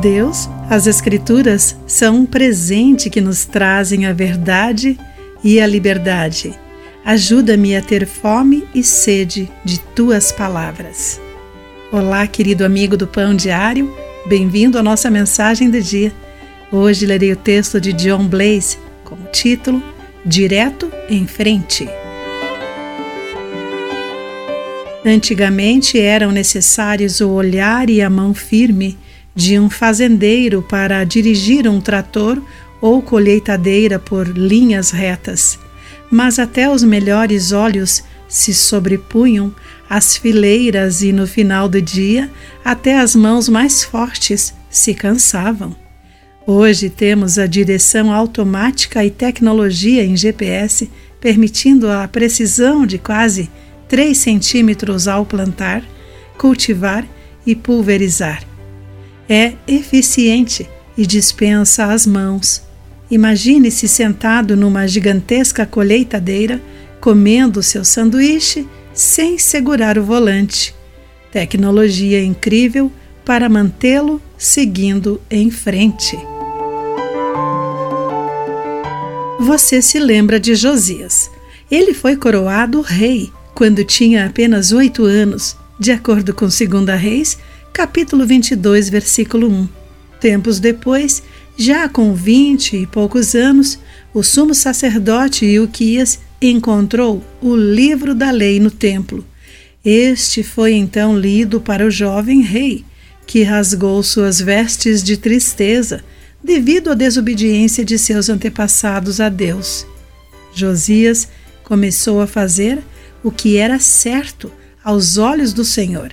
Deus, as Escrituras são um presente que nos trazem a verdade e a liberdade. Ajuda-me a ter fome e sede de tuas palavras. Olá, querido amigo do Pão Diário, bem-vindo à nossa mensagem do dia. Hoje lerei o texto de John Blaze com o título Direto em Frente. Antigamente eram necessários o olhar e a mão firme de um fazendeiro para dirigir um trator ou colheitadeira por linhas retas, mas até os melhores olhos se sobrepunham às fileiras e no final do dia até as mãos mais fortes se cansavam. Hoje temos a direção automática e tecnologia em GPS, permitindo a precisão de quase 3 centímetros ao plantar, cultivar e pulverizar. É eficiente e dispensa as mãos. Imagine-se sentado numa gigantesca colheitadeira, comendo seu sanduíche sem segurar o volante. Tecnologia incrível para mantê-lo seguindo em frente. Você se lembra de Josias. Ele foi coroado rei quando tinha apenas oito anos, de acordo com 2 Reis, capítulo 22, versículo 1. Tempos depois, já com vinte e poucos anos, o sumo sacerdote Ilquias encontrou o livro da lei no templo. Este foi então lido para o jovem rei, que rasgou suas vestes de tristeza devido à desobediência de seus antepassados a Deus. Josias começou a fazer o que era certo aos olhos do Senhor.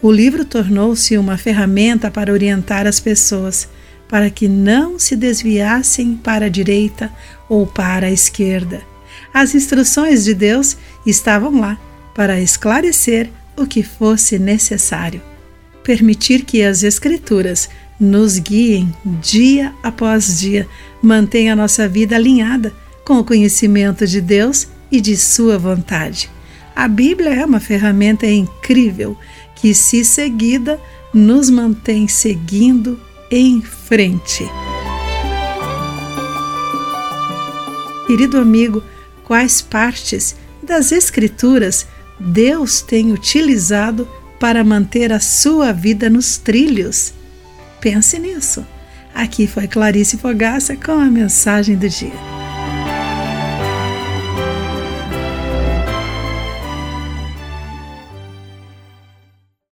O livro tornou-se uma ferramenta para orientar as pessoas, para que não se desviassem para a direita ou para a esquerda. As instruções de Deus estavam lá para esclarecer o que fosse necessário. Permitir que as Escrituras nos guiem dia após dia, mantenha nossa vida alinhada com o conhecimento de Deus e de Sua vontade. A Bíblia é uma ferramenta incrível que, se seguida, nos mantém seguindo em frente. Querido amigo, quais partes das Escrituras Deus tem utilizado para manter a sua vida nos trilhos? Pense nisso. Aqui foi Clarice Fogaça com a mensagem do dia.